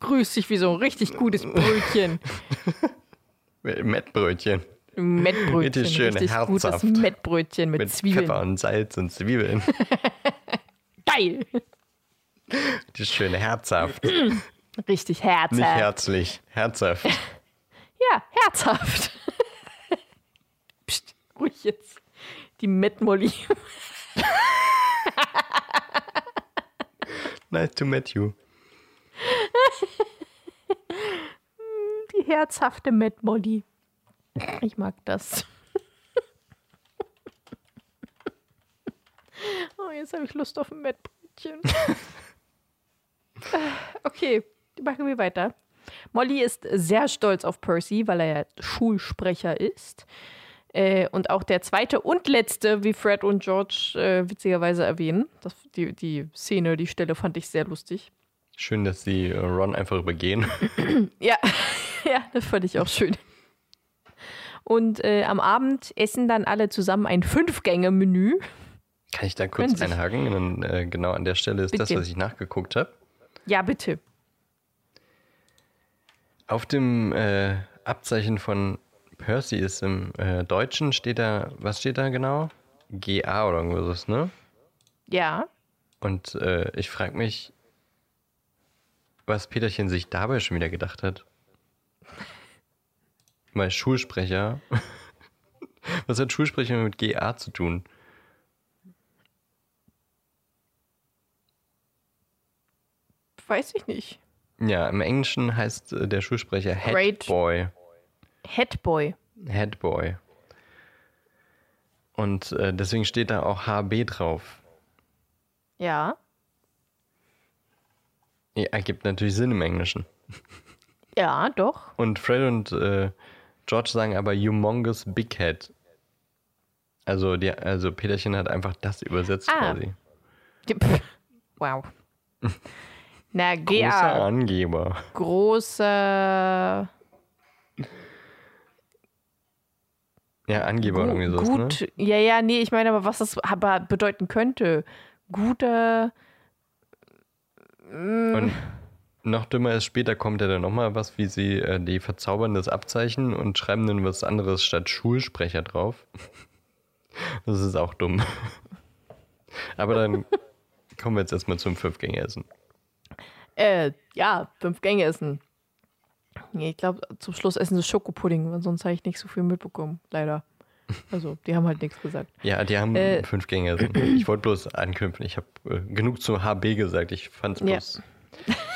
Grüß dich wie so ein richtig gutes Brötchen. Mettbrötchen. Mettbrötchen. Richtig schön richtig gutes herzhaft. Mettbrötchen mit, Mit Zwiebeln. Pfeffer und Salz und Zwiebeln. Geil. Die schöne herzhaft. Richtig herzhaft. Nicht herzlich. Herzhaft. ja, herzhaft. Psst, ruhig jetzt. Die Mettmolly. Nice to meet you. Die herzhafte Mettmolly. Ich mag das. Oh, jetzt habe ich Lust auf ein Mettbrötchen. okay, machen wir weiter. Molly ist sehr stolz auf Percy, weil er ja Schulsprecher ist. Äh, und auch der zweite und letzte, wie Fred und George äh, witzigerweise erwähnen. Das, die, die Szene, die Stelle fand ich sehr lustig. Schön, dass sie äh, Ron einfach übergehen. Ja, ja, das fand ich auch schön. Und äh, am Abend essen dann alle zusammen ein Fünf-Gänge-Menü. Kann ich da kurz einhaken? Und, äh, genau an der Stelle ist das, Bitte. was ich nachgeguckt habe. Ja, bitte. Auf dem Abzeichen von Percy ist im äh, Deutschen steht da, was steht da genau? GA oder irgendwas, ne? Ja. Und äh, ich frage mich, was Peterchen sich dabei schon wieder gedacht hat. Weil Schulsprecher. was hat Schulsprecher mit GA zu tun? Weiß ich nicht. Ja, im Englischen heißt äh, der Schulsprecher Head. Boy. Headboy. Head Boy. Und äh, deswegen steht da auch HB drauf. Ja. Ja, ergibt natürlich Sinn im Englischen. Ja, doch. Und Fred und äh, George sagen aber Humongous Big Head. Also, die, also Peterchen hat einfach das übersetzt Ah. quasi. Wow. Na, Großer GA. Angeber. Großer. Ja, Angeber Gu- irgendwie so, ne? gut. Ja, ja, nee, ich meine aber, was das aber bedeuten könnte. Guter. Und noch dümmer ist, später kommt ja dann nochmal was, wie sie äh, die verzaubern das Abzeichen und schreiben dann was anderes statt Schulsprecher drauf. Das ist auch dumm. Aber dann kommen wir jetzt erstmal zum Fünfgängeressen. Äh, ja, fünf Gänge essen. Nee, ich glaube, zum Schluss essen sie Schokopudding, weil sonst habe ich nicht so viel mitbekommen, leider. Also, die haben halt nichts gesagt. Ja, die haben Äh. Fünfgängeressen. Ich wollte bloß anknüpfen. Ich habe äh, genug zu HB gesagt. Ich fand es Ja. bloß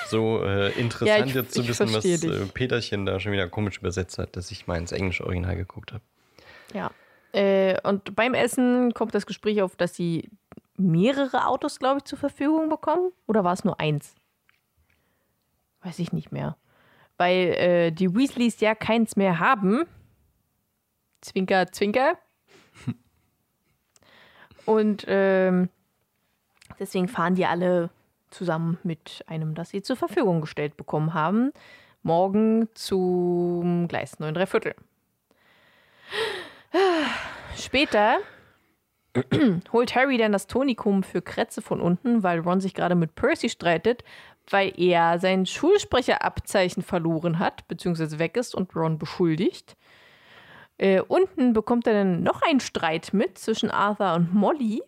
so äh, interessant, Ja, ich- jetzt zu wissen, was äh, dich. Peterchen da schon wieder komisch übersetzt hat, dass ich mal ins englische Original geguckt habe. Ja. Äh, und beim Essen kommt das Gespräch auf, dass sie mehrere Autos, glaube ich, zur Verfügung bekommen. Oder war es nur eins? Weiß ich nicht mehr. Weil äh, die Weasleys ja keins mehr haben. Zwinker, zwinker. Und ähm, deswegen fahren die alle zusammen mit einem, das sie zur Verfügung gestellt bekommen haben, morgen zum Gleis 9 3 Viertel. Später holt Harry dann das Tonikum für Kretze von unten, weil Ron sich gerade mit Percy streitet, weil er sein Schulsprecherabzeichen verloren hat, beziehungsweise weg ist und Ron beschuldigt. Äh, unten bekommt er dann noch einen Streit mit zwischen Arthur und Molly.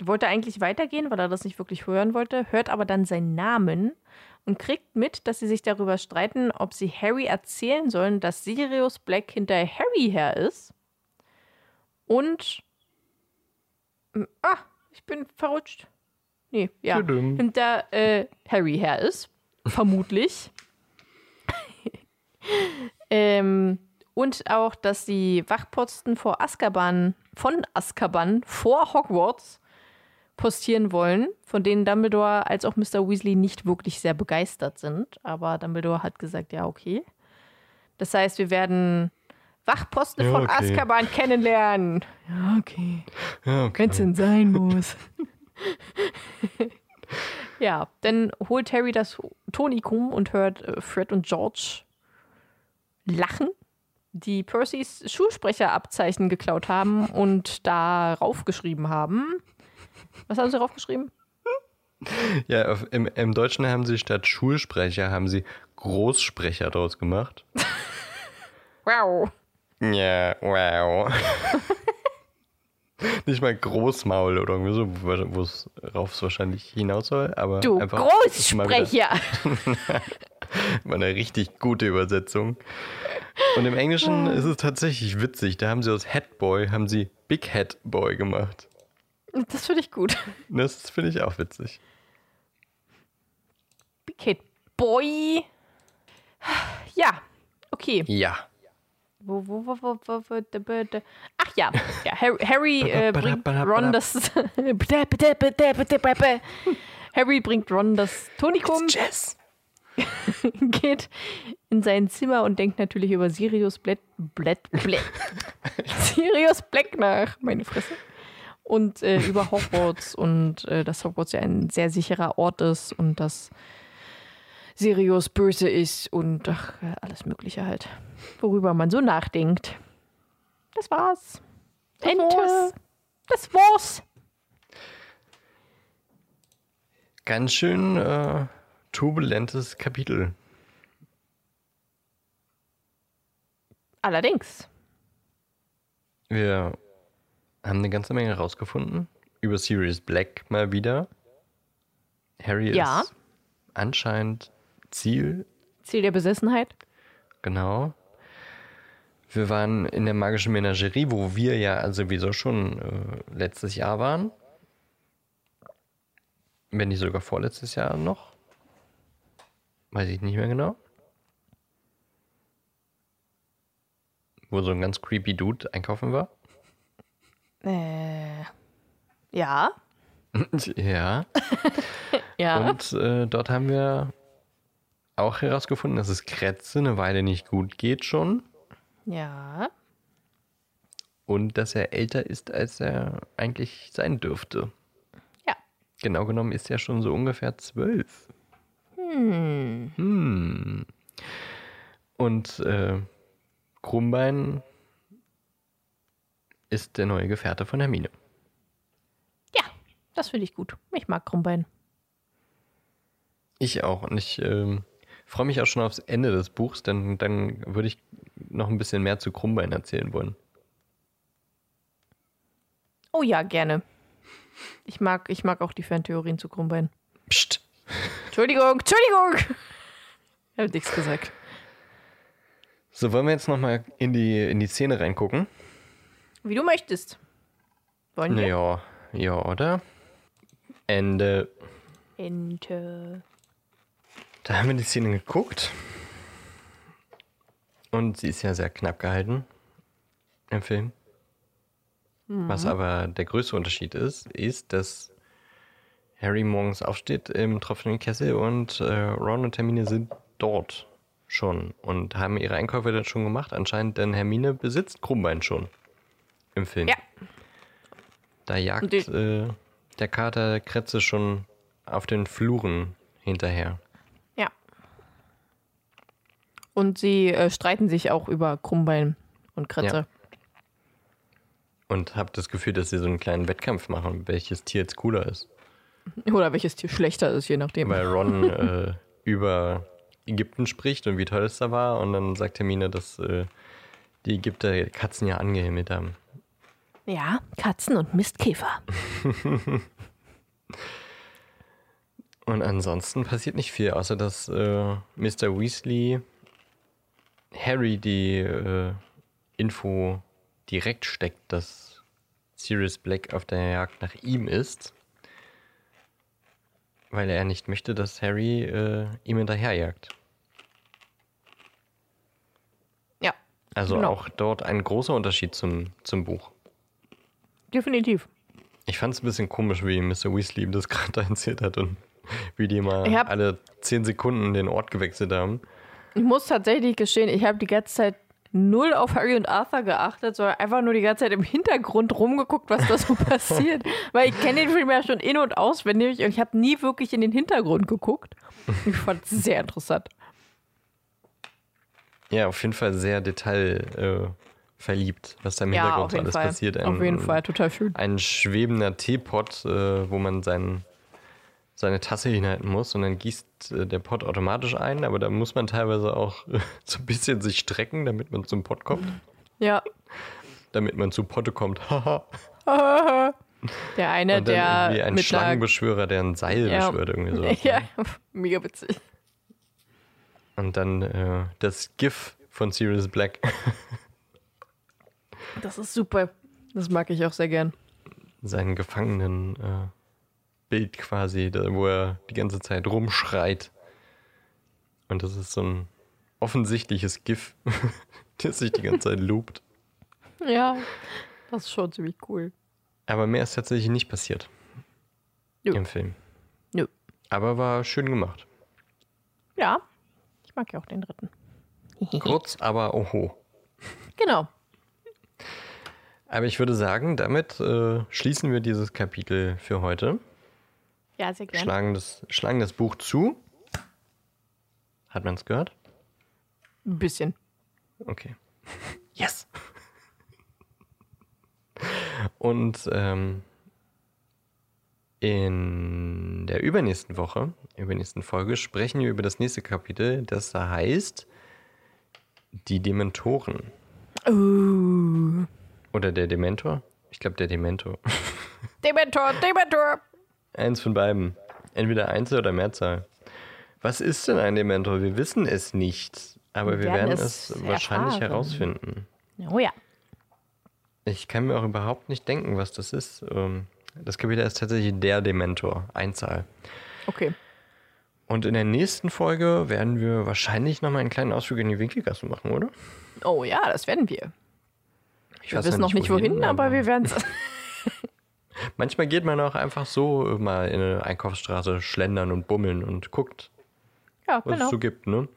Wollte eigentlich weitergehen, weil er das nicht wirklich hören wollte, hört aber dann seinen Namen und kriegt mit, dass sie sich darüber streiten, ob sie Harry erzählen sollen, dass Sirius Black hinter Harry her ist. Und. Ah, ich bin verrutscht. Nee, ja. Hinter äh, Harry her ist. Vermutlich. ähm, und auch, dass die Wachposten vor Azkaban, von Azkaban vor Hogwarts postieren wollen, von denen Dumbledore als auch Mr. Weasley nicht wirklich sehr begeistert sind. Aber Dumbledore hat gesagt, ja, okay. Das heißt, wir werden Wachposten Ja, von okay. Azkaban kennenlernen. Ja, okay. Ja, okay. Wenn es denn sein muss. ja, dann holt Harry das Tonikum und hört äh, Fred und George lachen, die Percys Schulsprecherabzeichen geklaut haben und darauf geschrieben haben. Was haben sie draufgeschrieben? Ja, auf, im, im Deutschen haben sie statt Schulsprecher haben sie Großsprecher draus gemacht. Wow. Ja, wow. Nicht mal Großmaul oder irgendwie so, wo- es rauf es wahrscheinlich hinaus soll, aber Du einfach Großsprecher. mal eine richtig gute Übersetzung. Und im Englischen ist es tatsächlich witzig. Da haben sie aus Headboy haben sie Big Head Boy gemacht. Das finde ich gut. Das finde ich auch witzig. Big Kid Boy. Ja, okay. Ja. Ach ja, ja Harry, Harry äh, bringt Ron das. Harry bringt Ron das Tonikum, geht in sein Zimmer und denkt natürlich über Sirius Black, Black, Black, Sirius Black nach, meine Fresse. Und äh, über Hogwarts und äh, dass Hogwarts ja ein sehr sicherer Ort ist und dass Sirius böse ist und ach, alles Mögliche halt, worüber man so nachdenkt. Das war's. Das Ente. war's. Das war's. Ganz schön äh, turbulentes Kapitel. Allerdings. Wir haben eine ganze Menge rausgefunden. Über Sirius Black mal wieder. Harry Ja. ist anscheinend Ziel, Ziel der Besessenheit. genau. Wir waren in der magischen Menagerie, wo wir ja sowieso schon äh, letztes Jahr waren. Wenn nicht sogar vorletztes Jahr noch. Weiß ich nicht mehr genau. Wo so ein ganz creepy Dude einkaufen war. Äh, ja. ja. Ja. Und äh, dort haben wir auch herausgefunden, dass es Kretze eine Weile nicht gut geht schon. ja. Und dass er älter ist, als er eigentlich sein dürfte. Ja. Genau genommen ist er schon so ungefähr zwölf. Hm. Hm. Und äh, Krummbein ist der neue Gefährte von Hermine. Ja, das finde ich gut. Ich mag Krummbein. Ich auch. Und ich ähm, freue mich auch schon aufs Ende des Buchs, denn dann würde ich noch ein bisschen mehr zu Krummbein erzählen wollen. Oh ja, gerne. Ich mag, ich mag auch die Fantheorien zu Krummbein. Psst. Entschuldigung, Entschuldigung! Ich habe nichts gesagt. So, wollen wir jetzt nochmal in die, in die Szene reingucken? Wie du möchtest. Wollen wir? Ja, ja, oder? Ende. Ente. Da haben wir die Szene geguckt. Und sie ist ja sehr knapp gehalten im Film. Was aber der größte Unterschied ist, ist, dass Harry morgens aufsteht im tropfenden Kessel und äh, Ron und Hermine sind dort schon und haben ihre Einkäufe dann schon gemacht. Anscheinend, denn Hermine besitzt Krummbein schon im Film. Ja. Da jagt äh, der Kater Kretze schon auf den Fluren hinterher. Und sie äh, streiten sich auch über Krummbein und Kretze. Ja. Und habe das Gefühl, dass sie so einen kleinen Wettkampf machen, welches Tier jetzt cooler ist. Oder welches Tier schlechter ist, je nachdem. Weil Ron äh, über Ägypten spricht und wie toll es da war. Und dann sagt Hermine, dass äh, die Ägypter Katzen ja angehimmelt haben. Ja, Katzen und Mistkäfer. Und ansonsten passiert nicht viel, außer dass äh, Mr. Weasley Harry die äh, Info direkt steckt, dass Sirius Black auf der Jagd nach ihm ist. Weil er nicht möchte, dass Harry äh, ihm hinterherjagt. Ja, Also Genau. auch dort ein großer Unterschied zum, zum Buch. definitiv. Ich fand es ein bisschen komisch, wie Mr. Weasley ihm das gerade erzählt hat und wie die mal alle zehn Sekunden den Ort gewechselt haben. Ich muss tatsächlich gestehen, ich habe die ganze Zeit null auf Harry und Arthur geachtet, sondern einfach nur die ganze Zeit im Hintergrund rumgeguckt, was da so passiert. Weil ich kenne den Film ja schon in- und auswendig und ich habe nie wirklich in den Hintergrund geguckt. Ich fand es sehr interessant. Ja, auf jeden Fall sehr detailverliebt, äh, was da im Ja, Hintergrund alles Fall. passiert. auf jeden Fall, total schön. Ein schwebender Teepot, äh, wo man sein, seine Tasse hinhalten muss und dann gießt äh, der Pot automatisch ein, aber da muss man teilweise auch äh, so ein bisschen sich strecken, damit man zum Pot kommt, Ja. damit man zu Potte kommt. Haha. Der eine, und dann der irgendwie ein mit Schlangenbeschwörer, der ein Seil Ja. beschwört, irgendwie so. Ja, mega witzig. Und dann äh, das GIF von Sirius Black. Das ist super. Das mag ich auch sehr gern. seinen Gefangenen äh, Bild quasi, da, wo er die ganze Zeit rumschreit. Und das ist so ein offensichtliches GIF, das sich die ganze Zeit loopt. Ja, das ist schon ziemlich cool. Aber mehr ist tatsächlich nicht passiert Nö. im Film. Nö. Aber war schön gemacht. Ja, ich mag ja auch den dritten. Kurz, aber oho. Genau. Aber ich würde sagen, damit äh, schließen wir dieses Kapitel für heute. Ja, sehr gerne. Schlagen das, schlagen das Buch zu. Hat man es gehört? Ein bisschen. Okay. Yes! Und ähm, in der übernächsten Woche, übernächsten Folge, sprechen wir über das nächste Kapitel, das da heißt Die Dementoren. Uh. Oder der Dementor? Ich glaube, der Dementor. Dementor, Dementor. Eins von beiden. Entweder Einzel- oder Mehrzahl. Was ist denn ein Dementor? Wir wissen es nicht. Aber wir, Wir werden, werden es, es wahrscheinlich erfahren. herausfinden. Oh ja. Ich kann mir auch überhaupt nicht denken, was das ist. Ähm, Das Kapitel ist tatsächlich der Dementor, Einzahl. Okay. Und in der nächsten Folge werden wir wahrscheinlich nochmal einen kleinen Ausflug in die Winkelgasse machen, oder? Oh ja, das werden wir. Ich Wir weiß wissen noch nicht wohin, aber wir werden es. Manchmal geht man auch einfach so mal in eine Einkaufsstraße schlendern und bummeln und guckt, Ja, was genau. es so gibt, ne?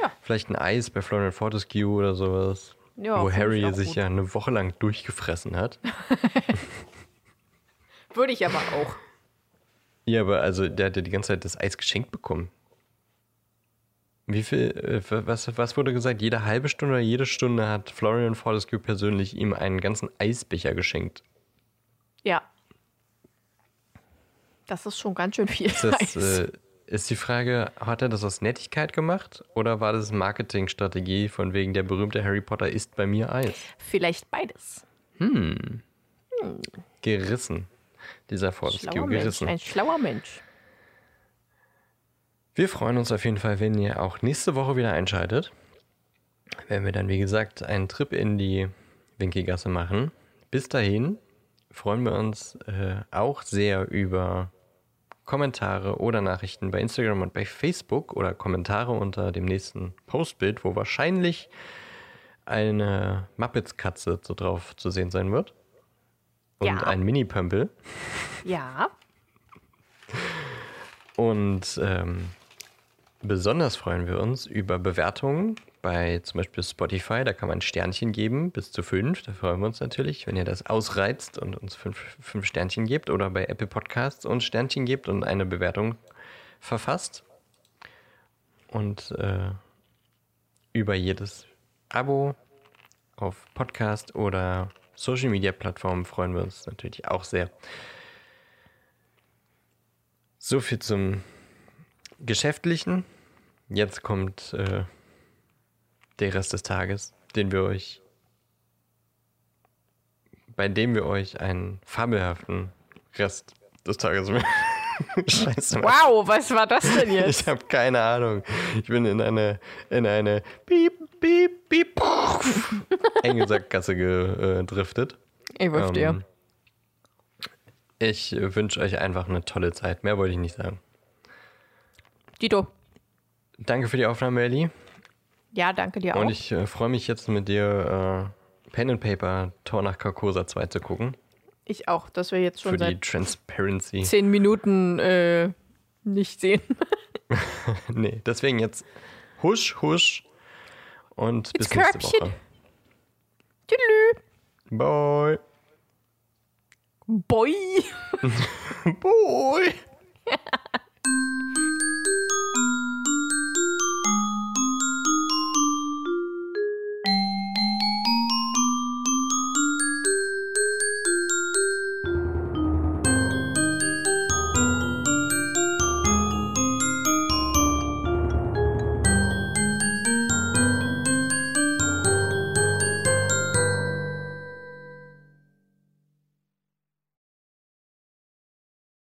Ja. Vielleicht ein Eis bei Florian Fortescue oder sowas. Ja, wo Harry sich gut. ja eine Woche lang durchgefressen hat. Würde ich aber auch. Ja, aber also der hat ja die ganze Zeit das Eis geschenkt bekommen. Wie viel, äh, was, was wurde gesagt? Jede halbe Stunde oder jede Stunde hat Florian Fortescue persönlich ihm einen ganzen Eisbecher geschenkt. Ja. Das ist schon ganz schön viel. Ist, das, Eis. äh, ist die Frage, hat er das aus Nettigkeit gemacht oder war das Marketingstrategie von wegen der berühmte Harry Potter isst bei mir Eis? Vielleicht beides. Gerissen. Dieser Fortescue Schlauer Mensch. gerissen. Ein schlauer Mensch. Wir freuen uns auf jeden Fall, wenn ihr auch nächste Woche wieder einschaltet. Wenn wir dann, wie gesagt, einen Trip in die Winkelgasse machen. Bis dahin freuen wir uns äh, auch sehr über Kommentare oder Nachrichten bei Instagram und bei Facebook oder Kommentare unter dem nächsten Postbild, wo wahrscheinlich eine Muppets-Katze so drauf zu sehen sein wird. Und Ja. ein Mini-Pömpel. Ja. Und ähm, besonders freuen wir uns über Bewertungen bei zum Beispiel Spotify. Da kann man Sternchen geben, bis zu fünf. Da freuen wir uns natürlich, wenn ihr das ausreizt und uns fünf, fünf Sternchen gebt. Oder bei Apple Podcasts uns Sternchen gebt und eine Bewertung verfasst. Und äh, über jedes Abo auf Podcast oder Social Media Plattformen freuen wir uns natürlich auch sehr. So viel zum Geschäftlichen. Jetzt kommt äh, der Rest des Tages, den wir euch, bei dem wir euch einen fabelhaften Rest des Tages. Scheiße. Wow, was war das denn jetzt? Ich habe keine Ahnung. Ich bin in eine, in eine Piep, Piep, Piep, enge Sackgasse gedriftet. Ich wüsste ja. Ähm, ich wünsche euch einfach eine tolle Zeit. Mehr wollte ich nicht sagen. Dito. Danke für die Aufnahme, Ellie. Ja, danke dir auch. Und ich äh, freue mich jetzt mit dir äh, Pen and Paper Tor nach Carcosa 2 zu gucken. Ich auch, dass wir jetzt schon Für die seit Transparency. zehn Minuten äh, nicht sehen. nee, deswegen jetzt husch, husch. Und bis Ins nächste Körbchen. Woche. Tüdelü. Bye. Boy. Bye.